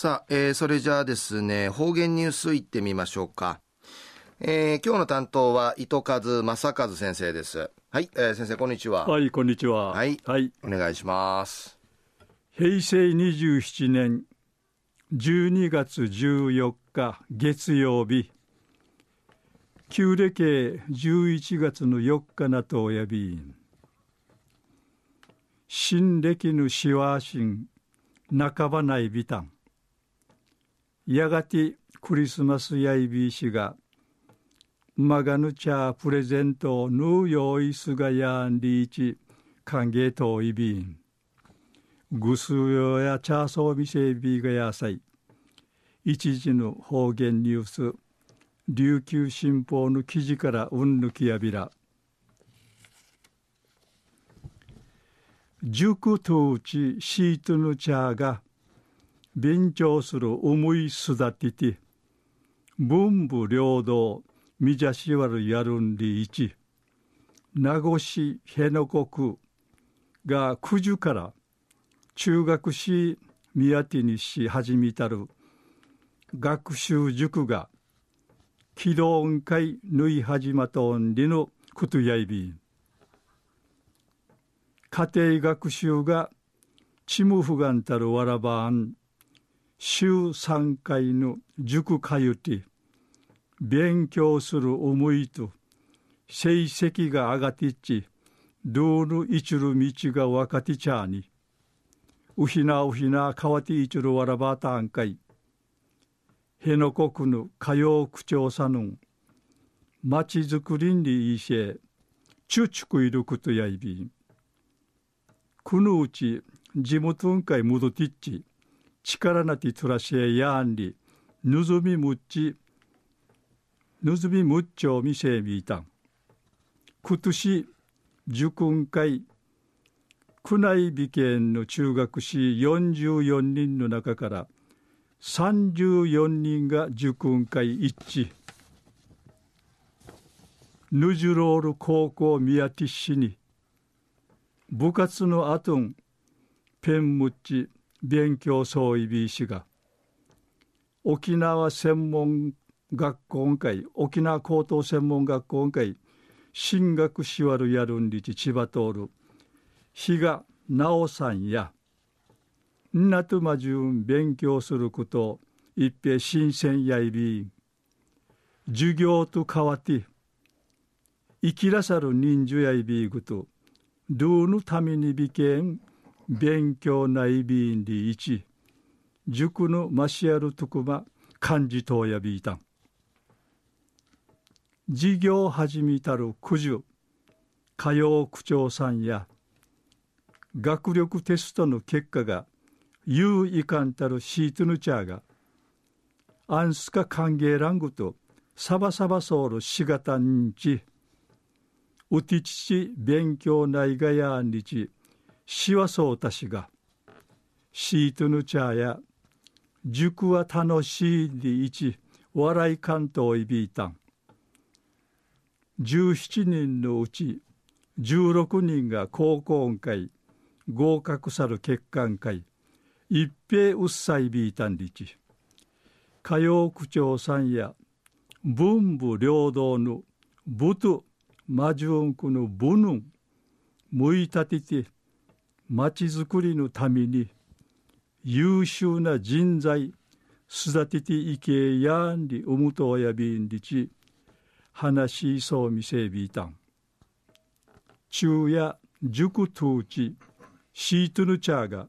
さあ、えー、それじゃあですね、方言ニュースいってみましょうか。えー、今日の担当は糸数正和先生です。はい、えー、先生こんにちは。はい、こんにちは。はい、はい、お願いします。平成27年12月14日月曜日。旧暦11月の4日なとおやびん。新暦のしわしん、半ばないびたん。やがてクリスマスやいびしが、まがぬちゃプレゼントぬよいすがやんりいち、歓迎といびん。ぐすよやチャーソーみせびがやさい。一時の方言ニュース、琉球新報の記事からうんぬきやびら。塾とうちシートの茶が、勉強する思い育てて、文武両道、みじゃしわるやるんりいち、名護市辺野国が九十から中学し宮手にし始めたる。学習塾が機動運会ぬい始まとんりのことやいび家庭学習がちむふがんたるわらばん。週3回の塾通って勉強する思いと成績が上がってちどうぬいちる道が分かってちゃに。うひなうひなかわていちるわらばたんかい。へのこくぬかようくちょうさぬん町づくりにいいせちゅちくいることやいびん。くぬうち地元んかい戻ってち力なきトラシエヤンリ、ぬずみむっち、ぬずみむっちょみせみいたん。今年、受訓会、宮内美県の中学士44人の中から、34人が受訓会一致。ヌジュロール高校宮ティッシに、部活の後ん、ペンムッチ、勉強総意備士が。沖縄専門学校会沖縄高等専門学校会進学しわるやるんりち千葉通る。比嘉直さんやなとまじゅん勉強すること一平新鮮やいび。授業と変わって生きらさる人数やいびぐとどうのために美見勉強内ビンリ一塾のマシアルトクマ漢字とやびいたん。事業始めたる九十火曜区長さんや学力テストの結果が有意感たるシートヌチャーがアンスカ歓迎ラングとサバサバソールしがたんち。うてちち勉強ないがやんりち。しわそうたしが、シートヌチャーや、塾は楽しいに一、笑い関東いびいたん。17人のうち、16人が高校音会、合格さる結果会、一平うっさいびいたんりち。歌謡区長さんや、文武両道の部と魔順区の部のむいたてて、ちづくりのために優秀な人材育てていけやんりおむとやびんりち話しそうみせびたん。昼夜塾とちシートヌチャーが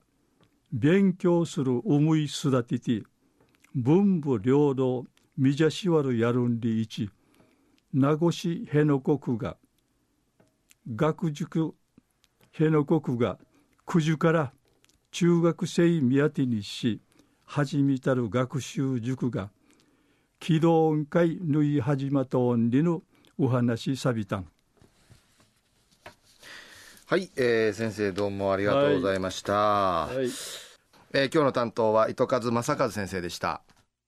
勉強する思い育てて文武両道みじゃしわるやるんりいち名護市辺野国が学塾辺野国が九時から中学生目当てにし始めたる学習塾が機動音会ぬい始まとんりのお話さびたん。はい、えー、先生どうもありがとうございました、はいはい、えー、今日の担当は糸数正和先生でした